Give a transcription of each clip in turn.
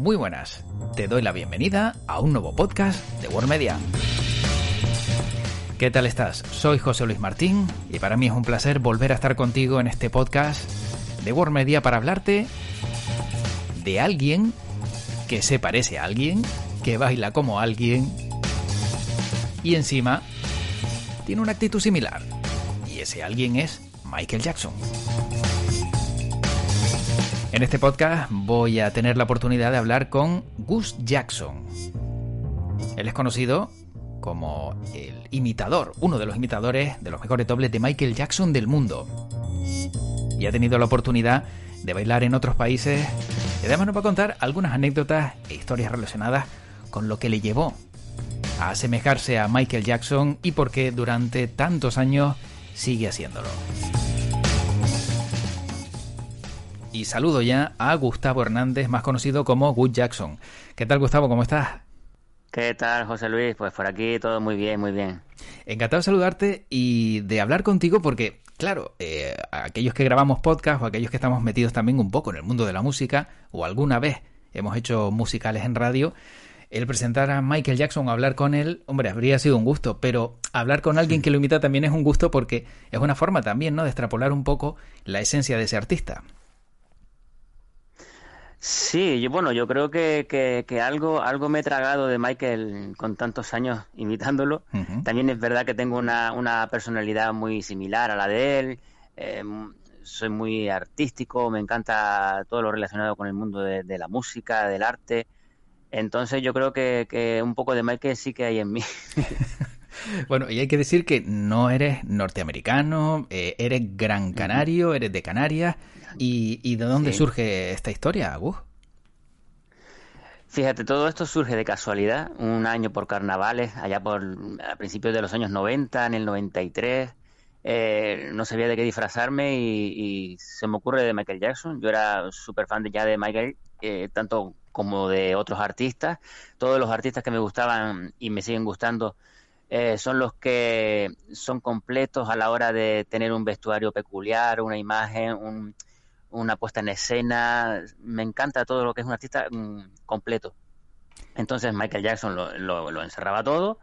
Muy buenas, te doy la bienvenida a un nuevo podcast de World Media. ¿Qué tal estás? Soy José Luis Martín y para mí es un placer volver a estar contigo en este podcast de World Media para hablarte de alguien que se parece a alguien, que baila como alguien y encima tiene una actitud similar. Y ese alguien es Michael Jackson. En este podcast voy a tener la oportunidad de hablar con Gus Jackson. Él es conocido como el imitador, uno de los imitadores de los mejores dobles de Michael Jackson del mundo. Y ha tenido la oportunidad de bailar en otros países y además nos va a contar algunas anécdotas e historias relacionadas con lo que le llevó a asemejarse a Michael Jackson y por qué durante tantos años sigue haciéndolo. Y saludo ya a Gustavo Hernández, más conocido como Gus Jackson. ¿Qué tal Gustavo? ¿Cómo estás? ¿Qué tal, José Luis? Pues por aquí todo muy bien, muy bien. Encantado de saludarte y de hablar contigo porque, claro, eh, aquellos que grabamos podcast o aquellos que estamos metidos también un poco en el mundo de la música o alguna vez hemos hecho musicales en radio, el presentar a Michael Jackson o hablar con él, hombre, habría sido un gusto, pero hablar con alguien que lo imita también es un gusto porque es una forma también, ¿no?, de extrapolar un poco la esencia de ese artista. Sí, yo, bueno, yo creo que, que, algo, algo me he tragado de Michael con tantos años imitándolo. También es verdad que tengo una, una, personalidad muy similar a la de él. Eh, soy muy artístico, me encanta todo lo relacionado con el mundo de, la música, del arte. Entonces yo creo que, que un poco de Michael sí que hay en mí. Bueno, y hay que decir que no eres norteamericano, eh, eres gran canario, eres de Canarias. ¿Y, de dónde surge esta historia, Agus? Fíjate, todo esto surge de casualidad, un año por carnavales, allá por a principios de los años 90, en el 93. Eh, no sabía de qué disfrazarme y, se me ocurre de Michael Jackson. Yo era súper fan de, ya de Michael, eh, tanto como de otros artistas. Todos los artistas que me gustaban y me siguen gustando eh, son los que son completos a la hora de tener un vestuario peculiar, una imagen, un, una puesta en escena. Me encanta todo lo que es un artista mm, completo. Entonces Michael Jackson lo, lo, encerraba todo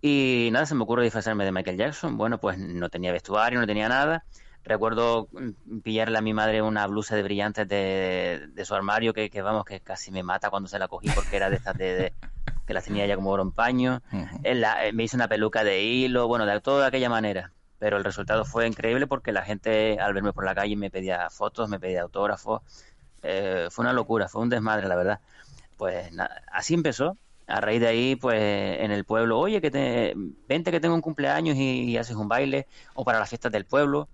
y nada, se me ocurre disfrazarme de Michael Jackson. Bueno, pues no tenía vestuario, no tenía nada. Recuerdo mm, pillarle a mi madre una blusa de brillantes de, de su armario que, que, vamos, que casi me mata cuando se la cogí porque era de estas de, que las tenía ya como oro en paño. Eh, me hizo una peluca de hilo, bueno, de toda aquella manera pero el resultado fue increíble porque la gente al verme por la calle me pedía fotos, me pedía autógrafos, eh, fue una locura, fue un desmadre, la verdad. Pues así empezó. A raíz de ahí, pues en el pueblo, oye, que te, vente que tengo un cumpleaños y, haces un baile, o para las fiestas del pueblo.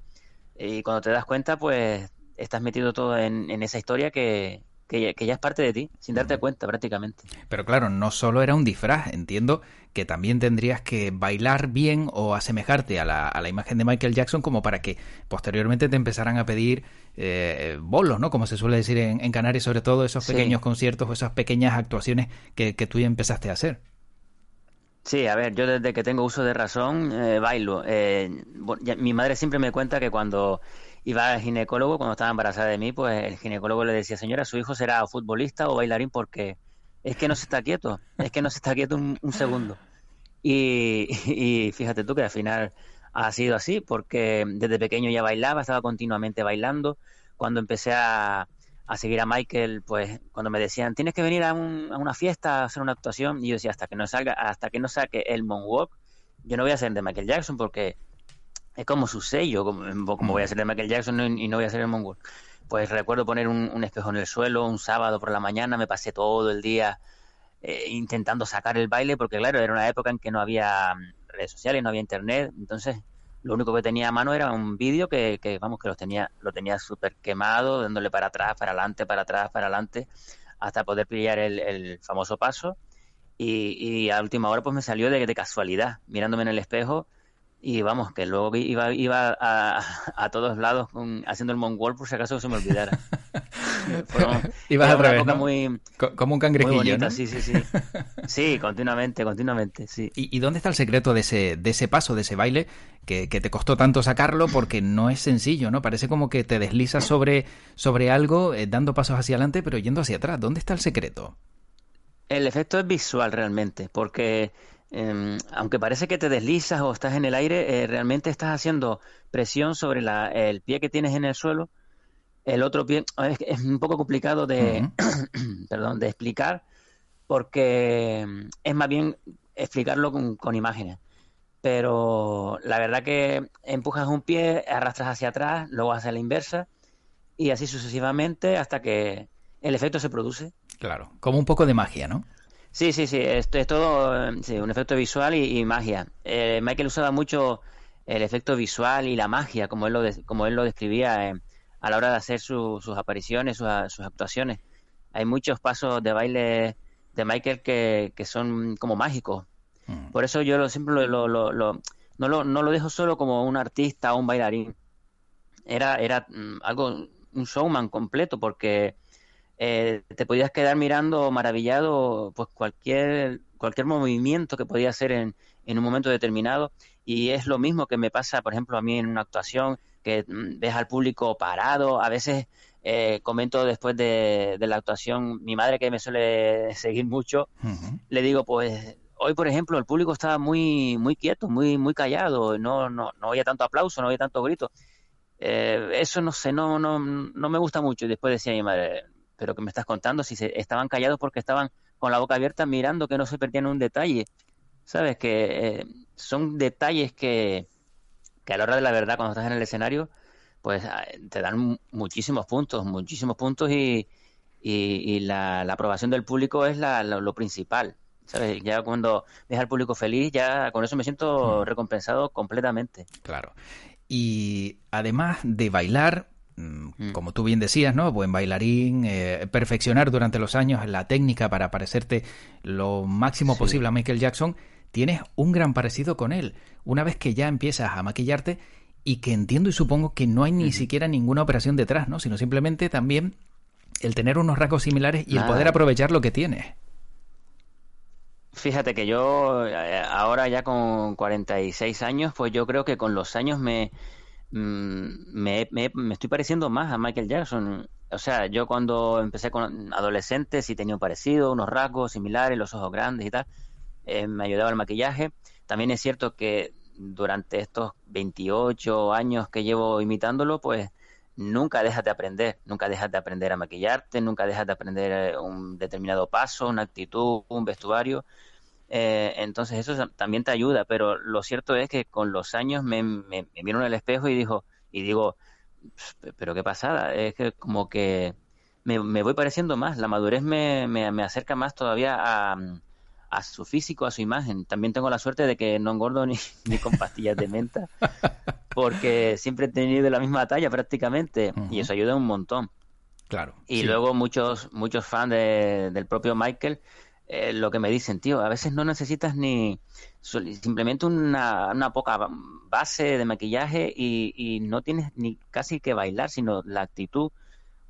Y cuando te das cuenta, pues estás metido todo en esa historia que, que ya, es parte de ti, sin darte cuenta prácticamente. Pero claro, no solo era un disfraz, entiendo que también tendrías que bailar bien o asemejarte a la, a la imagen de Michael Jackson como para que posteriormente te empezaran a pedir eh, bolos, ¿no? Como se suele decir en, Canarias, sobre todo esos pequeños conciertos o esas pequeñas actuaciones que, que tú ya empezaste a hacer. Sí, a ver, yo desde que tengo uso de razón eh, bailo. Eh, mi madre siempre me cuenta que cuando iba al ginecólogo cuando estaba embarazada de mí, pues el ginecólogo le decía, señora, su hijo será futbolista o bailarín porque es que no se está quieto, es que no se está quieto un, segundo. Y, fíjate tú que al final ha sido así, porque desde pequeño ya bailaba, estaba continuamente bailando. Cuando empecé a, seguir a Michael, pues cuando me decían, tienes que venir a, una fiesta a hacer una actuación, y yo decía, hasta que no salga, hasta que no saque el moonwalk, yo no voy a ser de Michael Jackson porque es como su sello, como, como voy a ser de Michael Jackson y no voy a ser el mongol. Pues recuerdo poner un, espejo en el suelo un sábado por la mañana, me pasé todo el día eh, intentando sacar el baile, porque claro, era una época en que no había mm, redes sociales, no había internet, entonces lo único que tenía a mano era un vídeo que, que, vamos, que lo tenía, lo tenía súper quemado, dándole para atrás, para adelante, para atrás, para adelante, hasta poder pillar el, el famoso paso. Y, y, a última hora pues me salió de, de casualidad, mirándome en el espejo y vamos, que luego iba, iba a, a todos lados con, haciendo el mongol por si acaso se me olvidara. Ibas revés, muy, como un cangrejillo, ¿no? Sí, sí, sí. Sí, continuamente, continuamente, sí. ¿Y, ¿Y, dónde está el secreto de ese, de ese paso, de ese baile, que, que, te costó tanto sacarlo? Porque no es sencillo, ¿no? Parece como que te deslizas sobre, sobre algo, eh, dando pasos hacia adelante, pero yendo hacia atrás. ¿Dónde está el secreto? El efecto es visual realmente, porque eh, aunque parece que te deslizas o estás en el aire, eh, realmente estás haciendo presión sobre la, el pie que tienes en el suelo. El otro pie es, es un poco complicado de, uh -huh. perdón, de explicar porque em, es más bien explicarlo con, con, imágenes. Pero la verdad que empujas un pie, arrastras hacia atrás, luego hacia la inversa y así sucesivamente hasta que el efecto se produce. Claro, como un poco de magia, ¿no? Sí, sí, sí, esto es todo sí, un efecto visual y, y magia. Eh, Michael usaba mucho el efecto visual y la magia, como él lo, de, como él lo describía eh, a la hora de hacer su, sus apariciones, sus, sus, actuaciones. Hay muchos pasos de baile de Michael que, que son como mágicos. Mm. Por eso yo lo, siempre lo, lo, lo, no, lo, no lo dejo solo como un artista o un bailarín. Era, era mm, algo, un showman completo, porque eh, te podías quedar mirando maravillado pues cualquier cualquier movimiento que podía hacer en, en, un momento determinado. Y es lo mismo que me pasa por ejemplo a mí en una actuación que mm, ves al público parado. A veces eh, comento después de, de, la actuación mi madre que me suele seguir mucho uh -huh. le digo pues hoy por ejemplo el público estaba muy muy quieto muy muy callado. No no no había tanto aplauso no había tanto grito. Eh, eso no sé no no no me gusta mucho. Y después decía mi madre pero que me estás contando si se, estaban callados porque estaban con la boca abierta mirando que no se perdían un detalle. Sabes que eh, son detalles que, que, a la hora de la verdad, cuando estás en el escenario, pues ah, te dan muchísimos puntos, muchísimos puntos y, y, y la, la, aprobación del público es la, lo, lo, principal. ¿Sabes? Ya cuando ves al público feliz, ya con eso me siento recompensado completamente. Claro. Y además de bailar. Como tú bien decías, ¿no? Buen bailarín, eh, perfeccionar durante los años la técnica para parecerte lo máximo sí. posible a Michael Jackson, tienes un gran parecido con él. Una vez que ya empiezas a maquillarte y que entiendo y supongo que no hay ni uh -huh. siquiera ninguna operación detrás, ¿no? Sino simplemente también el tener unos rasgos similares y Nada. el poder aprovechar lo que tienes. Fíjate que yo eh, ahora ya con 46 años, pues yo creo que con los años me, Mm, me, me, me, estoy pareciendo más a Michael Jackson. O sea, yo cuando empecé con adolescentes sí tenía un parecido, unos rasgos similares, los ojos grandes y tal. Eh, me ayudaba el maquillaje. También es cierto que durante estos 28 años que llevo imitándolo, pues nunca dejas de aprender, nunca dejas de aprender a maquillarte, nunca dejas de aprender eh, un determinado paso, una actitud, un vestuario. Eh, entonces eso también te ayuda, pero lo cierto es que con los años me, me, en el espejo y digo, y digo, pero qué pasada, es que como que me, me voy pareciendo más, la madurez me, me acerca más todavía a, a, su físico, a su imagen. También tengo la suerte de que no engordo ni, ni con pastillas de menta, porque siempre he tenido la misma talla prácticamente, uh -huh. y eso ayuda un montón. Claro. Y sí. luego muchos, muchos fans de, del propio Michael eh, lo que me dicen, tío, a veces no necesitas ni simplemente una, una poca base de maquillaje y, y, no tienes ni casi que bailar, sino la actitud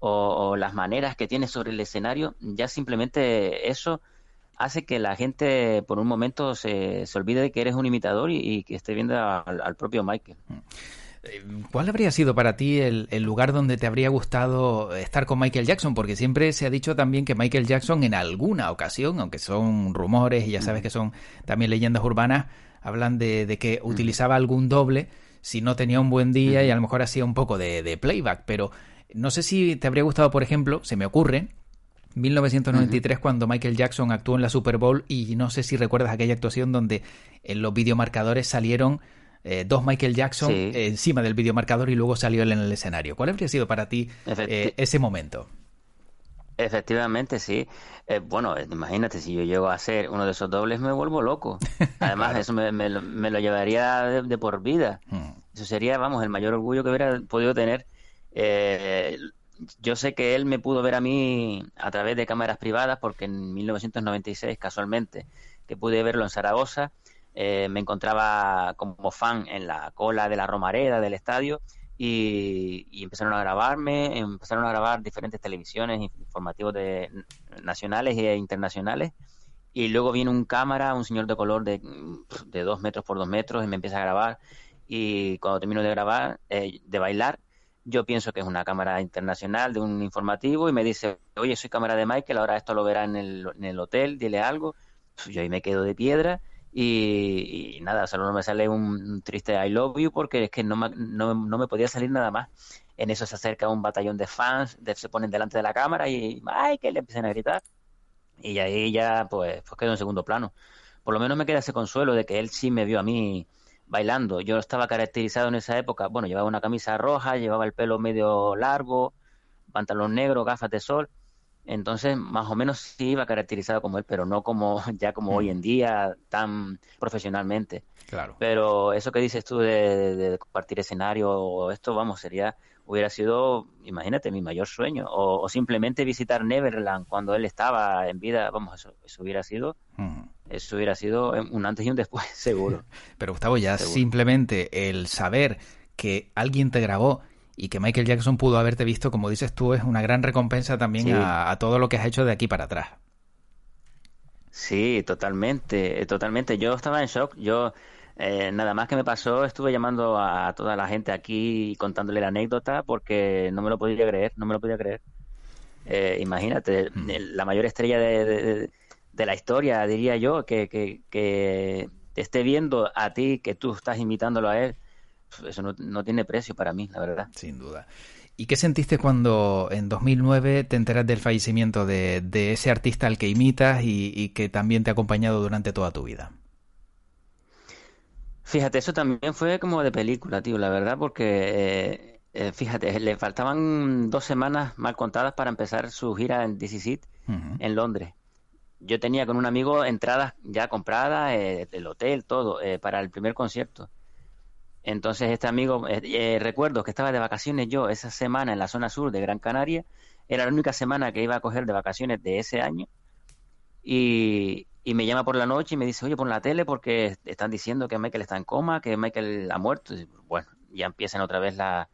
o, o, las maneras que tienes sobre el escenario, ya simplemente eso hace que la gente por un momento se, se olvide de que eres un imitador y, que esté viendo al, al propio Michael. Mm. ¿Cuál habría sido para ti el, el, lugar donde te habría gustado estar con Michael Jackson? Porque siempre se ha dicho también que Michael Jackson en alguna ocasión, aunque son rumores y ya sabes que son también leyendas urbanas, hablan de, de que utilizaba algún doble si no tenía un buen día y a lo mejor hacía un poco de, de playback. Pero no sé si te habría gustado, por ejemplo, se me ocurre, 1993 uh -huh. cuando Michael Jackson actuó en la Super Bowl y no sé si recuerdas aquella actuación donde en los videomarcadores salieron eh, dos Michael Jackson sí. eh, encima del videomarcador y luego salió él en el escenario. ¿Cuál habría sido para ti eh, ese momento? Efectivamente, sí. Eh, bueno, imagínate, si yo llego a ser uno de esos dobles, me vuelvo loco. Además, eso me, me, lo llevaría de, por vida. Hmm. Eso sería, vamos, el mayor orgullo que hubiera podido tener. Eh, yo sé que él me pudo ver a mí a través de cámaras privadas porque en 1996, casualmente, que pude verlo en Zaragoza, eh, me encontraba como fan en la cola de la Romareda del estadio y, empezaron a grabarme, empezaron a grabar diferentes televisiones informativos de, nacionales e internacionales. Y luego viene un cámara, un señor de color de, dos metros por dos metros y me empieza a grabar. Y cuando termino de grabar, eh, de bailar, yo pienso que es una cámara internacional de un informativo y me dice, oye, soy cámara de Michael, ahora esto lo verá en el, en el hotel, dile algo. Yo ahí me quedo de piedra y, nada, solo me sale un triste I love you porque es que no me, no, me podía salir nada más. En eso se acerca un batallón de fans, se ponen delante de la cámara y ¡ay! que le empiezan a gritar. Y ahí ya pues, pues quedó en segundo plano. Por lo menos me queda ese consuelo de que él sí me vio a mí bailando. Yo estaba caracterizado en esa época, bueno, llevaba una camisa roja, llevaba el pelo medio largo, pantalón negro, gafas de sol entonces, más o menos sí iba caracterizado como él, pero no como ya como hoy en día, tan profesionalmente. Claro. Pero eso que dices tú de, compartir escenario o esto, vamos, sería, hubiera sido, imagínate, mi mayor sueño. O, simplemente visitar Neverland cuando él estaba en vida, vamos, eso, eso hubiera sido, mm. eso hubiera sido un antes y un después, seguro. Pero Gustavo, ya simplemente el saber que alguien te grabó y que Michael Jackson pudo haberte visto, como dices tú, es una gran recompensa también a, todo lo que has hecho de aquí para atrás. Sí, totalmente, totalmente. Yo estaba en shock. Yo, eh, nada más que me pasó, estuve llamando a toda la gente aquí y contándole la anécdota porque no me lo podía creer, no me lo podía creer. Eh, imagínate, mm. la mayor estrella de, la historia, diría yo, que, que, que te esté viendo a ti, que tú estás invitándolo a él eso no, tiene precio para mí, la verdad. Sin duda. ¿Y qué sentiste cuando en 2009 te enteras del fallecimiento de, ese artista al que imitas y, que también te ha acompañado durante toda tu vida? Fíjate, eso también fue como de película, tío, la verdad, porque eh, eh, fíjate, le faltaban dos semanas mal contadas para empezar su gira en DC en Londres. Yo tenía con un amigo entradas ya compradas, eh, el hotel, todo, para el primer concierto. Entonces este amigo, eh, eh, recuerdo que estaba de vacaciones yo esa semana en la zona sur de Gran Canaria, era la única semana que iba a coger de vacaciones de ese año, y, me llama por la noche y me dice, oye, pon la tele porque están diciendo que Michael está en coma, que Michael ha muerto. bueno, ya empiezan otra vez la,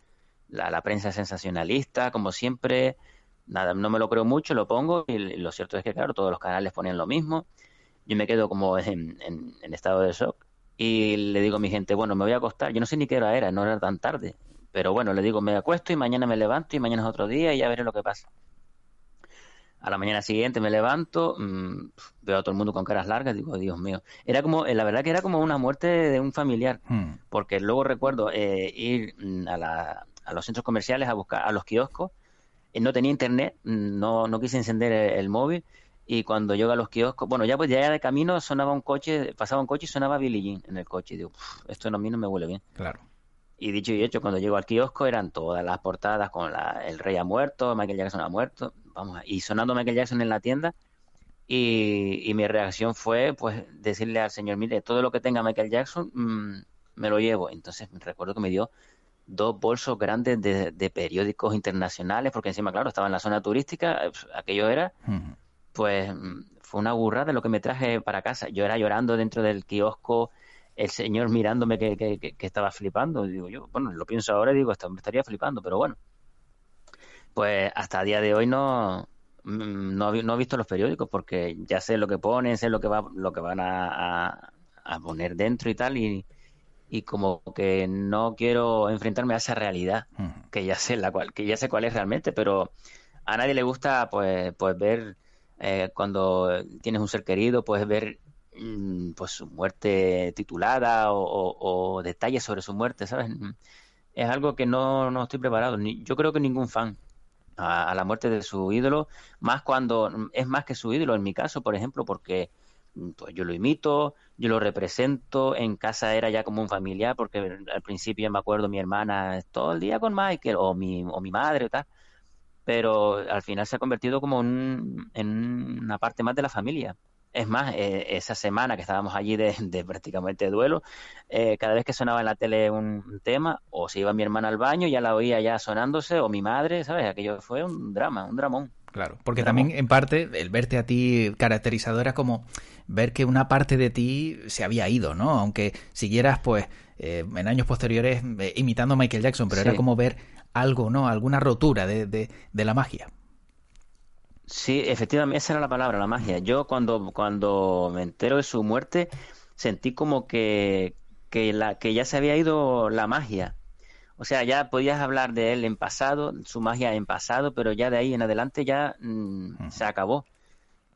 la, prensa sensacionalista, como siempre, nada, no me lo creo mucho, lo pongo, y lo cierto es que, claro, todos los canales ponen lo mismo, yo me quedo como en, en estado de shock y le digo a mi gente, bueno, me voy a acostar. Yo no sé ni qué hora era, no era tan tarde. Pero bueno, le digo, me acuesto y mañana me levanto y mañana es otro día y ya veré lo que pasa. A la mañana siguiente me levanto, mm, veo a todo el mundo con caras largas, digo, Dios mío. Era como, eh, la verdad que era como una muerte de un familiar, hmm. porque luego recuerdo eh, ir mm, a, la, a los centros comerciales a buscar, a los kioscos, eh, no tenía internet, mm, no, no quise encender el móvil y cuando llego a los kioscos, bueno, ya pues ya de camino sonaba un coche, pasaba un coche y sonaba Billie Jean en el coche. Y digo, esto a mí no me huele bien. Claro. Y dicho y hecho, cuando llego al kiosco eran todas las portadas con la, el rey ha muerto, Michael Jackson ha muerto, vamos, y sonando Michael Jackson en la tienda. Y, mi reacción fue, pues, decirle al señor, mire, todo lo que tenga Michael Jackson, mm, me lo llevo. Entonces, recuerdo que me dio dos bolsos grandes de, periódicos internacionales, porque encima, claro, estaba en la zona turística, aquello era pues mm, fue una burrada lo que me traje para casa. Yo era llorando dentro del kiosco, el señor mirándome que, que, estaba flipando. Digo yo, bueno, lo pienso ahora y digo, me estaría flipando, pero bueno. Pues hasta el día de hoy no, mm, no, no, he visto los periódicos porque ya sé lo que ponen, sé lo que, va, lo que van a, a, poner dentro y tal, y, y como que no quiero enfrentarme a esa realidad que ya sé la cual que ya sé cuál es realmente pero a nadie le gusta pues pues ver eh, cuando tienes un ser querido, puedes ver mm, pues su muerte titulada o, detalles sobre su muerte, ¿sabes? Mm, es algo que no, no estoy preparado. Ni, yo creo que ningún fan a, la muerte de su ídolo, más cuando mm, es más que su ídolo en mi caso, por ejemplo, porque pues yo lo imito, yo lo represento, en casa era ya como un familiar, porque al principio me acuerdo mi hermana todo el día con Michael, o mi, o mi madre o tal, pero al final se ha convertido como en una parte más de la familia. Es más, eh, esa semana que estábamos allí de, prácticamente duelo, eh, cada vez que sonaba en la tele un tema, o se iba mi hermana al baño, ya la oía ya sonándose, o mi madre, ¿sabes? Aquello fue un drama, un dramón. Claro, porque también en parte el verte a ti caracterizado era como ver que una parte de ti se había ido, ¿no? Aunque siguieras pues eh, en años posteriores imitando a Michael Jackson, pero era como ver algo, ¿no? Alguna rotura de, de, de la magia. Sí, efectivamente, esa era la palabra, la magia. Yo cuando, cuando me entero de su muerte, sentí como que, que, la, que ya se había ido la magia. O sea, ya podías hablar de él en pasado, su magia en pasado, pero ya de ahí en adelante ya mm, se acabó.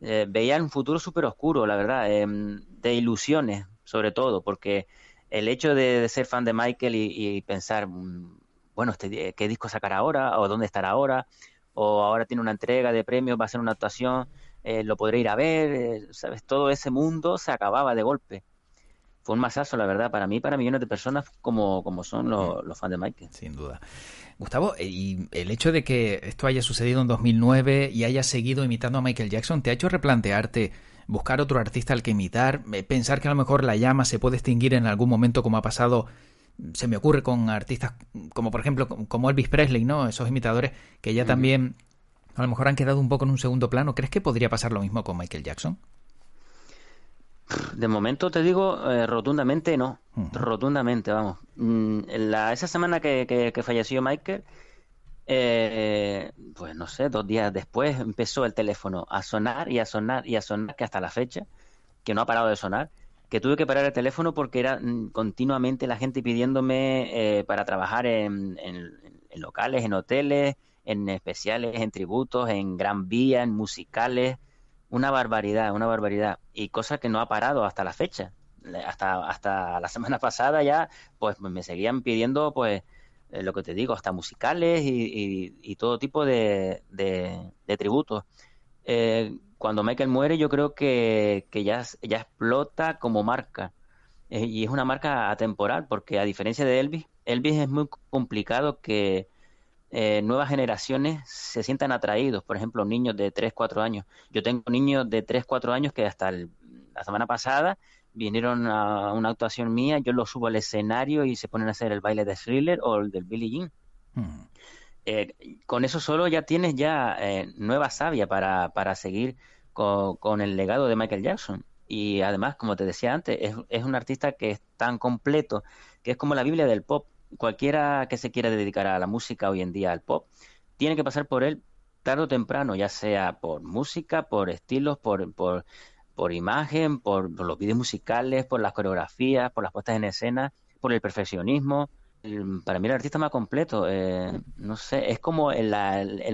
Eh, veía un futuro súper oscuro, la verdad, em, de ilusiones, sobre todo, porque el hecho de, ser fan de Michael y, pensar, mm, bueno, este, ¿qué disco sacará ahora? ¿O dónde estará ahora? o ahora tiene una entrega de premios, va a hacer una actuación, eh, lo podré ir a ver, eh, ¿sabes? Todo ese mundo se acababa de golpe. Fue un masazo, la verdad, para mí, para millones de personas como, como son los, los fans de Michael. Sin duda. Gustavo, eh, y el hecho de que esto haya sucedido en 2009 y haya seguido imitando a Michael Jackson, ¿te ha hecho replantearte buscar otro artista al que imitar? Pensar que a lo mejor la llama se puede extinguir en algún momento como ha pasado se me ocurre con artistas como por ejemplo como Elvis Presley, ¿no? Esos imitadores que ya también a lo mejor han quedado un poco en un segundo plano. ¿Crees que podría pasar lo mismo con Michael Jackson? De momento te digo eh, rotundamente no, rotundamente, vamos. Mm, la, esa semana que, falleció Michael, eh, pues no sé, dos días después empezó el teléfono a sonar y a sonar y a sonar, que hasta la fecha, que no ha parado de sonar que tuve que parar el teléfono porque era mm, continuamente la gente pidiéndome eh, para trabajar en, locales, en hoteles, en especiales, en tributos, en Gran Vía, en musicales. Una barbaridad, una barbaridad. Y cosa que no ha parado hasta la fecha. Hasta, hasta la semana pasada ya, pues me seguían pidiendo, pues, eh, lo que te digo, hasta musicales y, todo tipo de, de, tributos. Eh, cuando Michael muere, yo creo que, ya, ya explota como marca. Eh, y es una marca atemporal, porque a diferencia de Elvis, Elvis es muy complicado que eh, nuevas generaciones se sientan atraídos. Por ejemplo, niños de 3, 4 años. Yo tengo niños de 3, 4 años que hasta la semana pasada vinieron a una actuación mía, yo los subo al escenario y se ponen a hacer el baile de Thriller o el del Billie Jean. Hmm. Eh, con eso solo ya tienes ya eh, nueva savia para, para seguir con, el legado de Michael Jackson. Y además, como te decía antes, es, es un artista que es tan completo, que es como la Biblia del pop. Cualquiera que se quiera dedicar a la música hoy en día, al pop, tiene que pasar por él tarde o temprano, ya sea por música, por estilos, por, por, por imagen, por, por los videos musicales, por las coreografías, por las puestas en escena, por el perfeccionismo para mí el artista más completo, eh, no sé, es como el,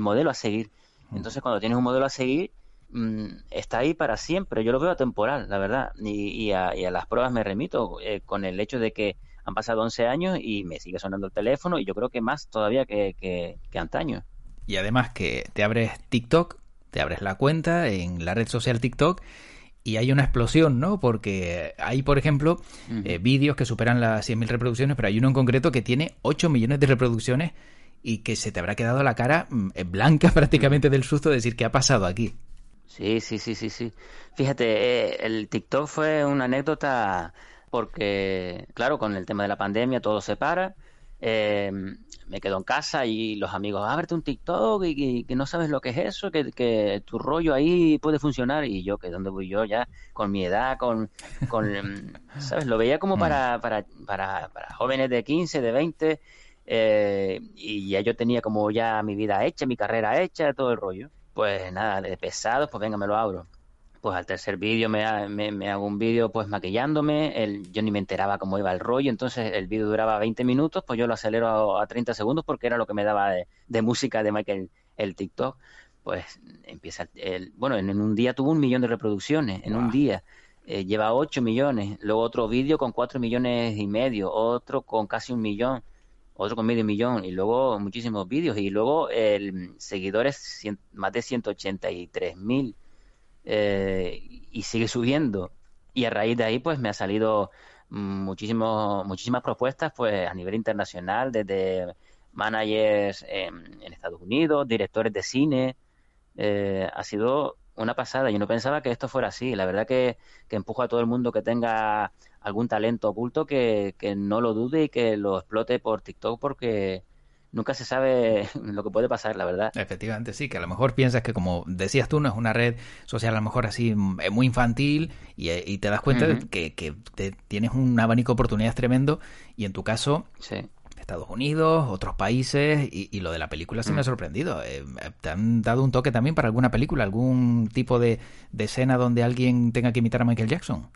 modelo a seguir. Mm. Entonces cuando tienes un modelo a seguir, mm, está ahí para siempre. Yo lo veo atemporal, la verdad. Y, a, las pruebas me remito eh, con el hecho de que han pasado 11 años y me sigue sonando el teléfono y yo creo que más todavía que, que antaño. Y además que te abres TikTok, te abres la cuenta en la red social TikTok y hay una explosión, ¿no? Porque hay, por ejemplo, eh, vídeos que superan las 100.000 reproducciones, pero hay uno en concreto que tiene 8 millones de reproducciones y que se te habrá quedado la cara mm, eh, blanca prácticamente del susto de decir qué ha pasado aquí. Sí, sí, sí, sí, sí. Fíjate, eh, el TikTok fue una anécdota porque, claro, con el tema de la pandemia todo se para. Eh, me quedo en casa y los amigos, ábrete un TikTok y, que no sabes lo que es eso, que, tu rollo ahí puede funcionar. Y yo, que dónde voy yo ya, con mi edad, con, con ¿sabes? Lo veía como mm. para, para, para, para jóvenes de 15, de 20, eh, y ya yo tenía como ya mi vida hecha, mi carrera hecha, todo el rollo. Pues nada, de pesados, pues venga, me lo abro pues al tercer vídeo me, me, hago un vídeo pues maquillándome, el, yo ni me enteraba cómo iba el rollo, entonces el vídeo duraba 20 minutos, pues yo lo acelero a, 30 segundos porque era lo que me daba de, música de Michael el TikTok, pues empieza, el, bueno, en, un día tuvo un millón de reproducciones, en un día, eh, lleva 8 millones, luego otro vídeo con 4 millones y medio, otro con casi un millón, otro con medio millón, y luego muchísimos vídeos, y luego el seguidores más de 183 mil eh, y sigue subiendo. Y a raíz de ahí, pues me ha salido muchísimo, muchísimas propuestas pues a nivel internacional, desde managers en, Estados Unidos, directores de cine. Eh, ha sido una pasada. Yo no pensaba que esto fuera así. La verdad que, que empujo a todo el mundo que tenga algún talento oculto que, que no lo dude y que lo explote por TikTok porque nunca se sabe lo que puede pasar, la verdad. Efectivamente, sí, que a lo mejor piensas que como decías tú, no es una red social a lo mejor así mm, muy infantil y, y te das cuenta de que, que tienes un abanico de oportunidades tremendo y en tu caso... Sí. Estados Unidos, otros países, y, lo de la película sí me ha mm. sorprendido. Eh, ¿Te han dado un toque también para alguna película, algún tipo de, de, escena donde alguien tenga que imitar a Michael Jackson?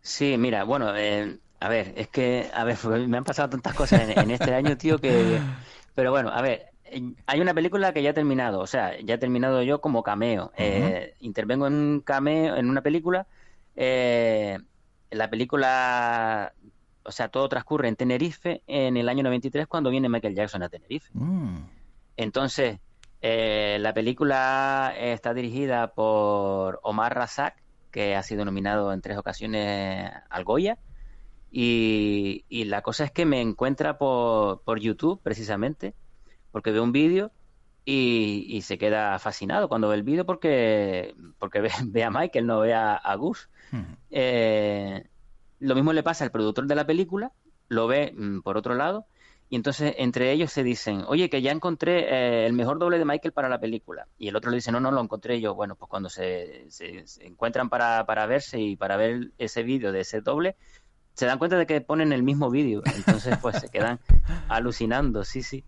Sí, mira, bueno, eh, a ver, es que, a ver, me han pasado tantas cosas en, este año, tío, que... Pero bueno, a ver, hay una película que ya ha terminado, o sea, ya he terminado yo como cameo. Eh, intervengo en un cameo, en una película. Eh, la película, o sea, todo transcurre en Tenerife en el año 93 cuando viene Michael Jackson a Tenerife. Mm. Entonces, eh, la película está dirigida por Omar Razak, que ha sido nominado en tres ocasiones al Goya. Y, la cosa es que me encuentra por, por YouTube, precisamente, porque ve un vídeo y, se queda fascinado cuando ve el vídeo porque, porque ve, a Michael, no ve a, Gus. Eh, lo mismo le pasa al productor de la película, lo ve mm, por otro lado, y entonces entre ellos se dicen, oye, que ya encontré eh, el mejor doble de Michael para la película. Y el otro le dice, no, no, lo encontré yo. Bueno, pues cuando se, se, encuentran para, para verse y para ver ese vídeo de ese doble, se dan cuenta de que ponen el mismo vídeo, entonces pues se quedan alucinando, sí, sí.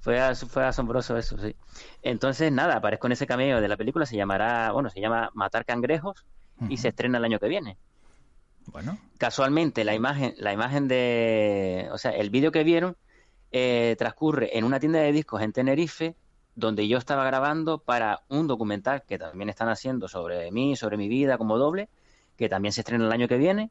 Fue, fue asombroso eso, sí. Entonces, nada, aparezco en ese cameo de la película, se llamará, bueno, se llama Matar Cangrejos y se estrena el año que viene. Bueno. Casualmente, la imagen, la imagen de, o sea, el vídeo que vieron eh, transcurre en una tienda de discos en Tenerife, donde yo estaba grabando para un documental que también están haciendo sobre mí, sobre mi vida como doble, que también se estrena el año que viene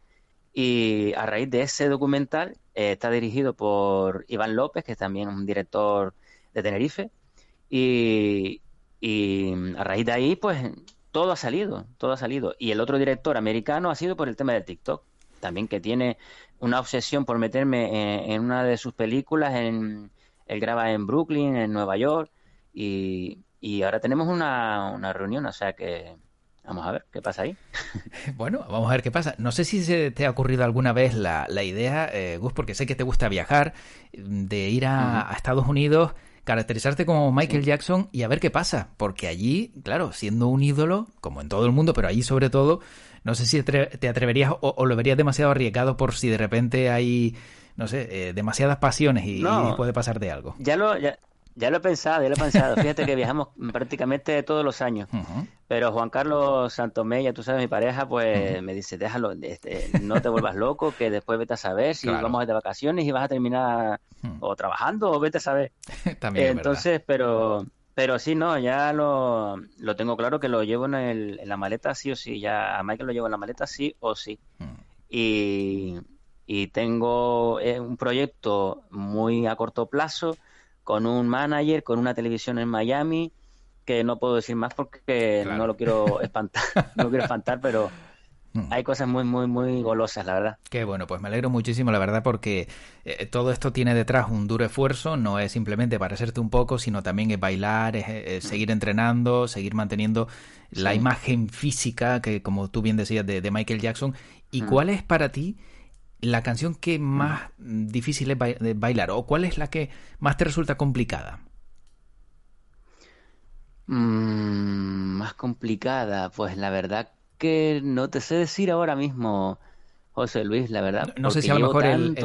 y a raíz de ese documental eh, está dirigido por Iván López, que es también un director de Tenerife. Y, a raíz de ahí, pues todo ha salido, todo ha salido. Y el otro director americano ha sido por el tema de TikTok, también que tiene una obsesión por meterme en, una de sus películas. En, él graba en Brooklyn, en Nueva York, y, y ahora tenemos una, una reunión, o sea que Vamos a ver qué pasa ahí. Bueno, vamos a ver qué pasa. No sé si se te ha ocurrido alguna vez la, idea, eh, Gus, porque sé que te gusta viajar, de ir a, Estados Unidos, caracterizarte como Michael Jackson y a ver qué pasa. Porque allí, claro, siendo un ídolo, como en todo el mundo, pero allí sobre todo, no sé si te atreverías o, lo verías demasiado arriesgado por si de repente hay, no sé, eh, demasiadas pasiones y, puede pasarte algo. Ya lo, ya lo he pensado, ya lo he pensado. Fíjate que viajamos prácticamente todos los años. Pero Juan Carlos Santomé, tú sabes, mi pareja, pues me dice, déjalo, este, no te vuelvas loco, que después vete a saber si vamos de vacaciones y vas a terminar o trabajando o vete a saber. También Entonces, pero pero sí, no, ya lo, lo tengo claro que lo llevo en, el, en la maleta sí o sí. Ya a Michael lo llevo en la maleta sí o sí. Y, y tengo un proyecto muy a corto plazo con un manager, con una televisión en Miami, que no puedo decir más porque no lo quiero espantar, no lo quiero espantar, pero mm. hay cosas muy, muy, muy golosas, la verdad. Qué bueno, pues me alegro muchísimo, la verdad, porque eh, todo esto tiene detrás un duro esfuerzo, no es simplemente para hacerte un poco, sino también es bailar, es, seguir entrenando, seguir manteniendo la imagen física que, como tú bien decías, de, de Michael Jackson. ¿Y mm. cuál es para ti la canción que más difícil es bailar o cuál es la que más te resulta complicada? Mm, más complicada, pues la verdad que no te sé decir ahora mismo, José Luis, la verdad. No, sé si a lo mejor el,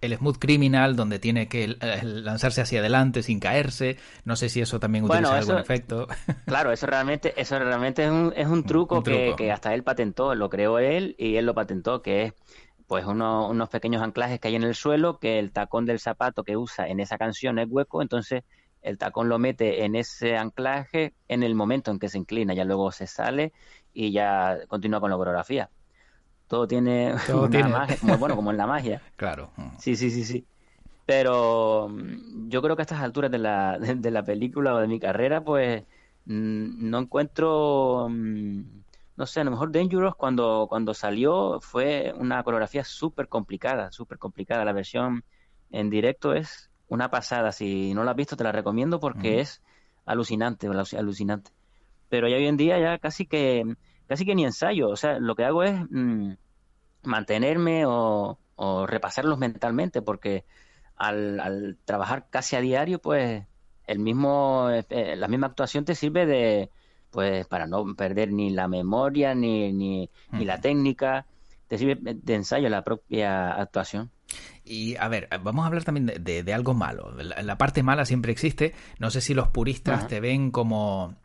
el, Smooth Criminal, donde tiene que lanzarse hacia adelante sin caerse, no sé si eso también utiliza algún efecto. Claro, eso realmente, eso realmente es un, es un truco, Que, que, hasta él patentó, lo creó él y él lo patentó, que es pues unos pequeños anclajes que hay en el suelo, que el tacón del zapato que usa en esa canción es hueco, entonces el tacón lo mete en ese anclaje en el momento en que se inclina, ya luego se sale y ya continúa con la coreografía. Todo tiene una magia, como, bueno, como en la magia. Claro. Sí, sí, sí, sí. Pero mm, yo creo que a estas alturas de la, de la película o de mi carrera, pues mm, no encuentro mm, no sé, a lo mejor Dangerous cuando, cuando salió fue una coreografía súper complicada, súper complicada. La versión en directo es una pasada. Si no la has visto, te la recomiendo porque es alucinante, alucinante. Pero ya hoy en día ya casi que, casi que ni ensayo. O sea, lo que hago es mm, mantenerme o, repasarlos mentalmente porque al, trabajar casi a diario, pues el mismo, eh, la misma actuación te sirve de, pues para no perder ni la memoria ni, ni, ni la técnica, te sirve de ensayo la propia actuación. Y a ver, vamos a hablar también de, algo malo. La, parte mala siempre existe. No sé si los puristas te ven como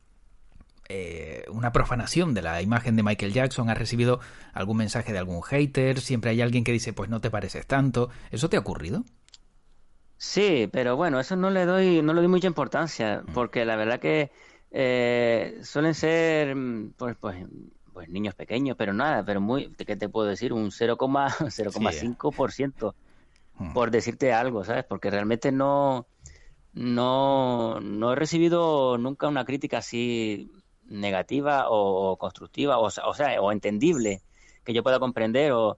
eh, una profanación de la imagen de Michael Jackson. ¿Has recibido algún mensaje de algún hater? Siempre hay alguien que dice, pues no te pareces tanto. ¿Eso te ha ocurrido? Sí, pero bueno, eso no le doy, no le doy mucha importancia, porque la verdad que eh, suelen ser, mm, pues, pues, pues niños pequeños, pero nada, pero muy, ¿qué te puedo decir? Un 0,5% Hmm. por decirte algo, ¿sabes? Porque realmente no, no, no he recibido nunca una crítica así negativa o, constructiva, o, o, sea, o entendible, que yo pueda comprender, o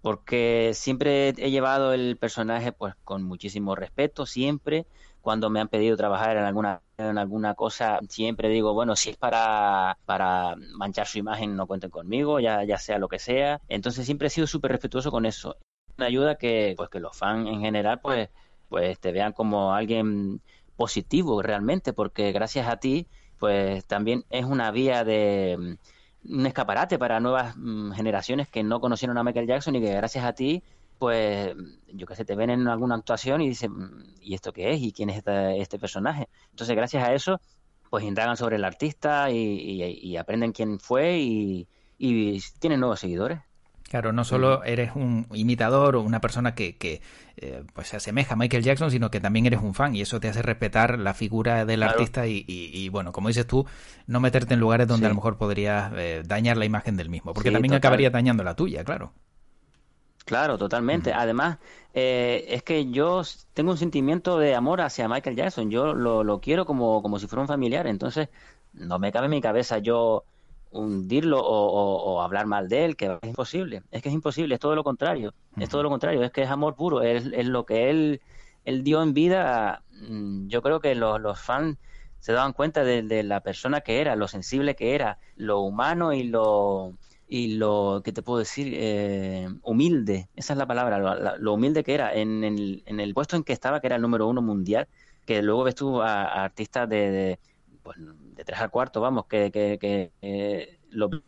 porque siempre he llevado el personaje pues con muchísimo respeto, siempre, cuando me han pedido trabajar en alguna en alguna cosa, siempre digo, bueno, si es para, para manchar su imagen, no cuenten conmigo, ya, ya sea lo que sea. Entonces siempre he sido súper respetuoso con eso ayuda que pues que los fans en general pues pues te vean como alguien positivo realmente porque gracias a ti pues también es una vía de un escaparate para nuevas mm, generaciones que no conocieron a Michael Jackson y que gracias a ti pues yo que sé, te ven en alguna actuación y dicen, mm, ¿y esto qué es? ¿Y quién es este personaje? Entonces, gracias a eso, pues indagan sobre el artista y, aprenden quién fue y, y tienen nuevos seguidores. Claro, no solo eres un imitador o una persona que, que eh, pues se asemeja a Michael Jackson, sino que también eres un fan y eso te hace respetar la figura del artista y, y, bueno, como dices tú, no meterte en lugares donde a lo mejor podrías eh, dañar la imagen del mismo, porque también acabaría dañando la tuya, claro. Claro, totalmente. Además, eh, es que yo tengo un sentimiento de amor hacia Michael Jackson. Yo lo, lo quiero como, como si fuera un familiar. Entonces, no me cabe en mi cabeza yo hundirlo o, hablar mal de él, que es imposible. Es que es imposible, es todo lo contrario. Es todo lo contrario, es que es amor puro, es, es lo que él, él dio en vida. Mm, yo creo que los, los fans se daban cuenta de, la persona que era, lo sensible que era, lo humano y lo y lo que te puedo decir eh, humilde esa es la palabra lo, humilde que era en el, en el puesto en que estaba que era el número uno mundial que luego ves tú a, artistas de, pues, de tres al cuarto, vamos, que, que, que eh,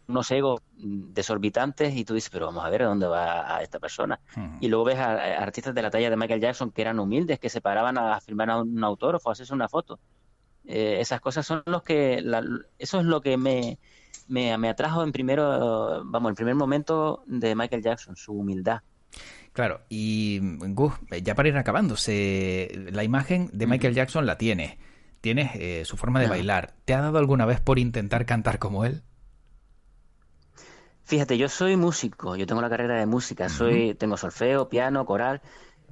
unos egos desorbitantes y tú dices, pero vamos a ver a dónde va a esta persona. Y luego ves a, artistas de la talla de Michael Jackson que eran humildes, que se paraban a firmar un autógrafo, a hacerse una foto. Eh, esas cosas son los que, eso es lo que me, me, me, atrajo en primero, vamos, en primer momento de Michael Jackson, su humildad. Claro, y Gus, ya para ir acabándose, la imagen de Michael Jackson la tiene tienes eh, su forma de bailar. ¿Te ha dado alguna vez por intentar cantar como él? Fíjate, yo soy músico, yo tengo la carrera de música, soy, tengo solfeo, piano, coral,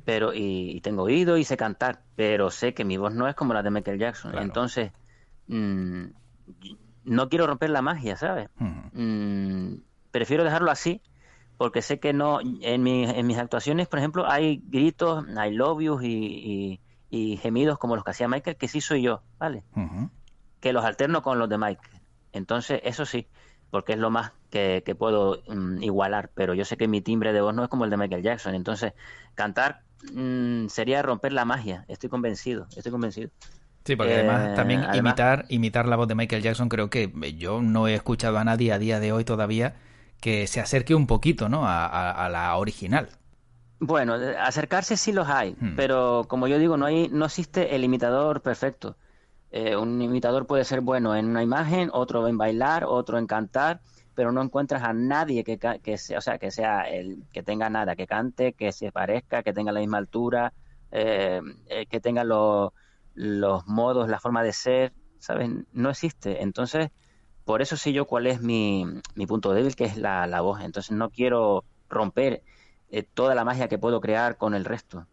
pero y, tengo oído y sé cantar, pero sé que mi voz no es como la de Michael Jackson. Entonces, mm, no quiero romper la magia, ¿sabes? Mm, prefiero dejarlo así, porque sé que no, en, en mis actuaciones, por ejemplo, hay gritos, hay y y gemidos como los que hacía Michael, que sí soy yo, ¿vale? Que los alterno con los de Michael. Entonces, eso sí, porque es lo más que, puedo mm, igualar, pero yo sé que mi timbre de voz no es como el de Michael Jackson. Entonces, cantar mm, sería romper la magia, estoy convencido, estoy convencido. Sí, porque además eh, también imitar, imitar la voz de Michael Jackson, creo que yo no he escuchado a nadie a día de hoy todavía que se acerque un poquito ¿no? a la original. Bueno, acercarse sí los hay, hmm. pero como yo digo, no hay, no existe el imitador perfecto. Eh, un imitador puede ser bueno en una imagen, otro en bailar, otro en cantar, pero no encuentras a nadie que, que sea, o sea, que sea el que tenga nada, que cante, que se parezca, que tenga la misma altura, eh, eh, que tenga los modos, la forma de ser, ¿sabes? No existe. Entonces, por eso sé yo cuál es mi, mi punto débil, que es la, la voz. Entonces, no quiero romper eh, toda la magia que puedo crear con el resto.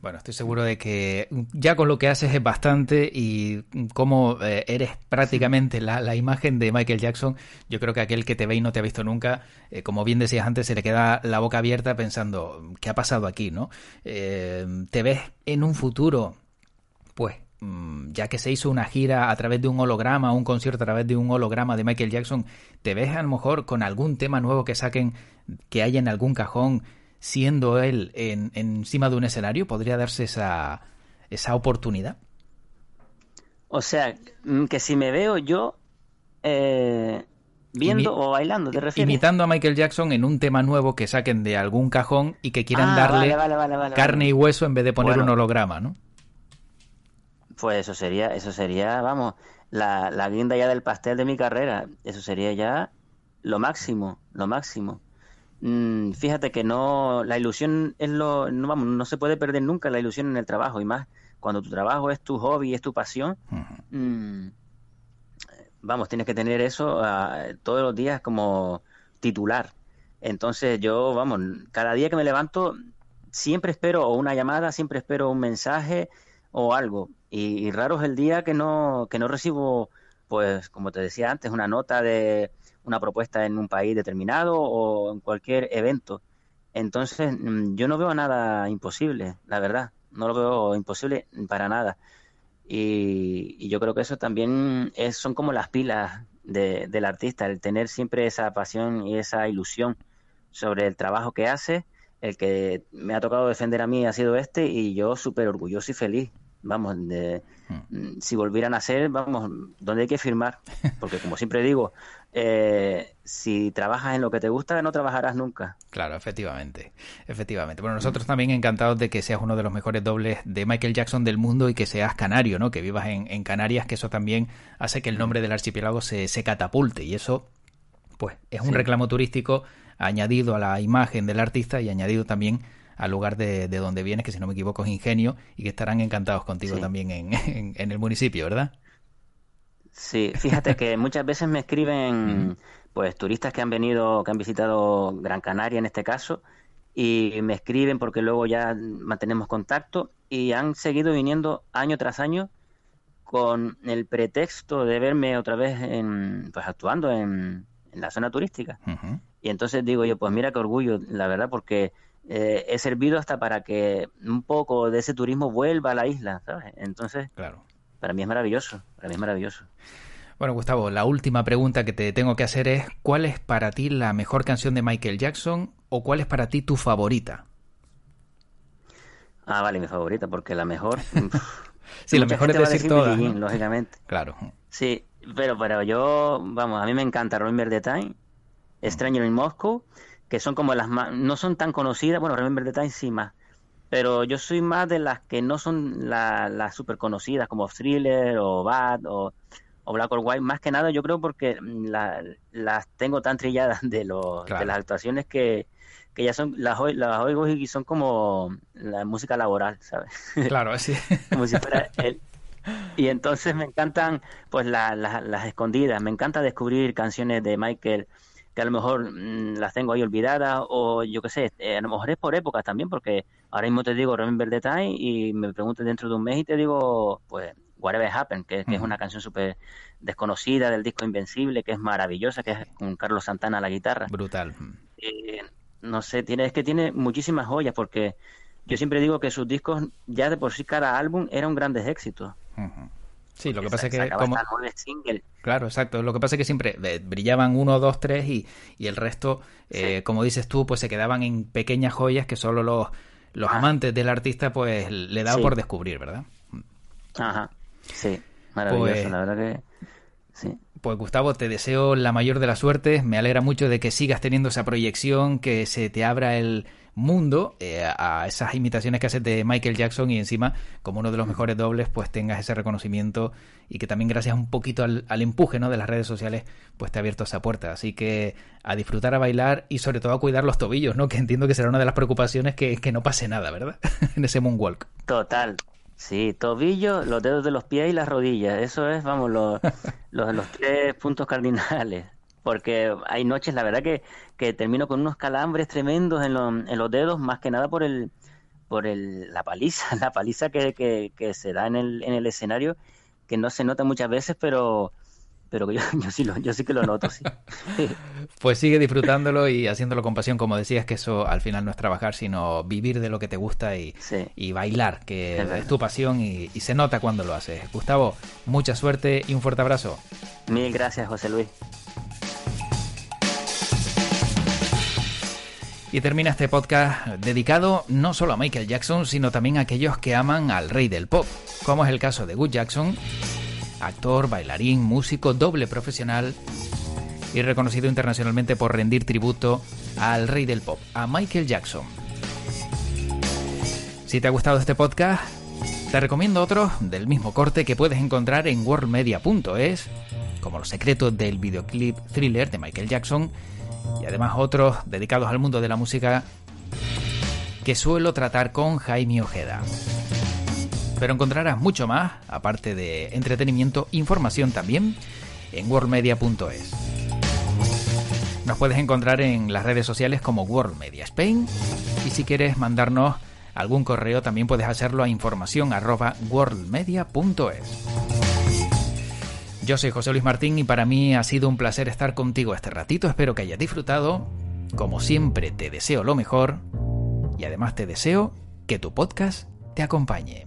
Bueno, estoy seguro de que ya con lo que haces es bastante y como eh, eres prácticamente la, imagen de Michael Jackson, yo creo que aquel que te ve y no te ha visto nunca, eh, como bien decías antes, se le queda la boca abierta pensando, ¿qué ha pasado aquí? ¿no? ¿Te ves en un futuro, pues, ya que se hizo una gira a través de un holograma, un concierto a través de un holograma de Michael Jackson, ¿te ves a lo mejor con algún tema nuevo que saquen, que haya en algún cajón? siendo él en, encima de un escenario? ¿Podría darse esa, esa oportunidad? O sea, mm, que si me veo yo eh, viendo o bailando, ¿te refieres? Imitando a Michael Jackson en un tema nuevo que saquen de algún cajón y que quieran ah, darle carne y hueso en vez de poner un holograma, ¿no? Pues eso sería, eso sería, vamos, la, la guinda ya del pastel de mi carrera. Eso sería ya lo máximo, lo máximo. Mm, fíjate que no, la ilusión es lo, no, vamos, no se puede perder nunca la ilusión en el trabajo y más cuando tu trabajo es tu hobby, es tu pasión. Mm, vamos, tienes que tener eso ah, todos los días como titular. Entonces yo, vamos, cada día que me levanto siempre espero o una llamada, siempre espero un mensaje o algo. Y, y raro es el día que no, que no recibo, pues, como te decía antes, una nota de una propuesta en un país determinado o en cualquier evento. Entonces, mm, yo no veo nada imposible, la verdad. No lo veo imposible para nada. Y, yo creo que eso también es, son como las pilas del artista, el tener siempre esa pasión y esa ilusión sobre el trabajo que hace. El que me ha tocado defender a mí ha sido este y yo súper orgulloso y feliz vamos, de, hmm. si volvieran a ser, vamos, donde hay que firmar. Porque como siempre digo, eh, si trabajas en lo que te gusta, no trabajarás nunca. Claro, efectivamente, efectivamente. Bueno, nosotros también encantados de que seas uno de los mejores dobles de Michael Jackson del mundo y que seas canario, ¿no? Que vivas en, Canarias, que eso también hace que el nombre del archipiélago se, se catapulte y eso, pues, es un reclamo turístico añadido a la imagen del artista y añadido también al lugar de, de, donde vienes, que si no me equivoco es Ingenio, y que estarán encantados contigo también en, en, el municipio, ¿verdad? Sí, fíjate que muchas veces me escriben pues turistas que han venido, que han visitado Gran Canaria en este caso, y me escriben porque luego ya mantenemos contacto y han seguido viniendo año tras año con el pretexto de verme otra vez en, pues actuando en, en la zona turística. Y entonces digo yo, pues mira qué orgullo, la verdad, porque eh, he servido hasta para que un poco de ese turismo vuelva a la isla, ¿sabes? Entonces, claro. para mí es maravilloso, para mí es maravilloso. Bueno, Gustavo, la última pregunta que te tengo que hacer es, ¿cuál es para ti la mejor canción de Michael Jackson o cuál es para ti tu favorita? Ah, vale, mi favorita, porque la mejor... sí, la mejor es decir, todas. Lógicamente. Claro. Sí, pero, pero yo, vamos, a mí me encanta Remember the Time, Stranger in Moscow que son como las más, no son tan conocidas, bueno, Remember the Time sí más, pero yo soy más de las que no son las super conocidas, como Thriller o Bad o, Black or White, más que nada yo creo porque las tengo tan trilladas de, los, de las actuaciones que, que ya son, las, las oigo y son como la música laboral, ¿sabes? Claro, así. como si fuera el, y entonces me encantan pues las escondidas, me encanta descubrir canciones de Michael que a lo mejor mm, las tengo ahí olvidadas o yo qué sé, eh, a lo mejor es por épocas también, porque ahora mismo te digo Remember the Time y me pregunto dentro de un mes y te digo, pues, Whatever Happened, que, es una canción súper desconocida del disco Invencible, que es maravillosa, que es con Carlos Santana a la guitarra. Brutal. Eh, no sé, tiene, es que tiene muchísimas joyas, porque yo siempre digo que sus discos, ya de por sí cada álbum, era un grandes éxitos. Sí, lo que pasa es que como... Claro, exacto. Lo que pasa es que siempre eh, brillaban uno, dos, tres y, y el resto, eh, como dices tú, pues se quedaban en pequeñas joyas que solo los, los amantes del artista pues le daban por descubrir, ¿verdad? Ajá, sí, maravilloso, pues la verdad que sí. Pues Gustavo, te deseo la mayor de las suertes. Me alegra mucho de que sigas teniendo esa proyección, que se te abra el, mundo eh, a esas imitaciones que haces de Michael Jackson y encima como uno de los mejores dobles pues tengas ese reconocimiento y que también gracias un poquito al, empuje ¿no? de las redes sociales pues te ha abierto esa puerta así que a disfrutar a bailar y sobre todo a cuidar los tobillos ¿no? que entiendo que será una de las preocupaciones que, que no pase nada ¿verdad? en ese moonwalk total Sí, tobillo, los dedos de los pies y las rodillas. Eso es, vamos, los, los, los tres puntos cardinales porque hay noches, la verdad, que, que termino con unos calambres tremendos en, en los dedos, más que nada por el por el, la paliza, la paliza que, que, que se da en el, en el escenario, que no se nota muchas veces, pero pero yo, yo, sí lo, yo sí que lo noto, sí. pues sigue disfrutándolo y haciéndolo con pasión, como decías, que eso al final no es trabajar, sino vivir de lo que te gusta y, y bailar, que es, tu pasión y, y, se nota cuando lo haces. Gustavo, mucha suerte y un fuerte abrazo. Mil gracias, José Luis. Y termina este podcast dedicado no solo a Michael Jackson, sino también a aquellos que aman al rey del pop, como es el caso de Good Jackson, actor, bailarín, músico, doble profesional y reconocido internacionalmente por rendir tributo al rey del pop, a Michael Jackson. Si te ha gustado este podcast, te recomiendo otros del mismo corte que puedes encontrar en worldmedia.es, como Los secretos del videoclip thriller de Michael Jackson, y además otros dedicados al mundo de la música que suelo tratar con Jaime Ojeda. Pero encontrarás mucho más, aparte de entretenimiento, información también, en worldmedia.es. Nos puedes encontrar en las redes sociales como World Media Spain y si quieres mandarnos algún correo también puedes hacerlo a información worldmedia.es. Yo soy José Luis Martín y para mí ha sido un placer estar contigo este ratito, espero que hayas disfrutado. Como siempre te deseo lo mejor y además te deseo que tu podcast te acompañe.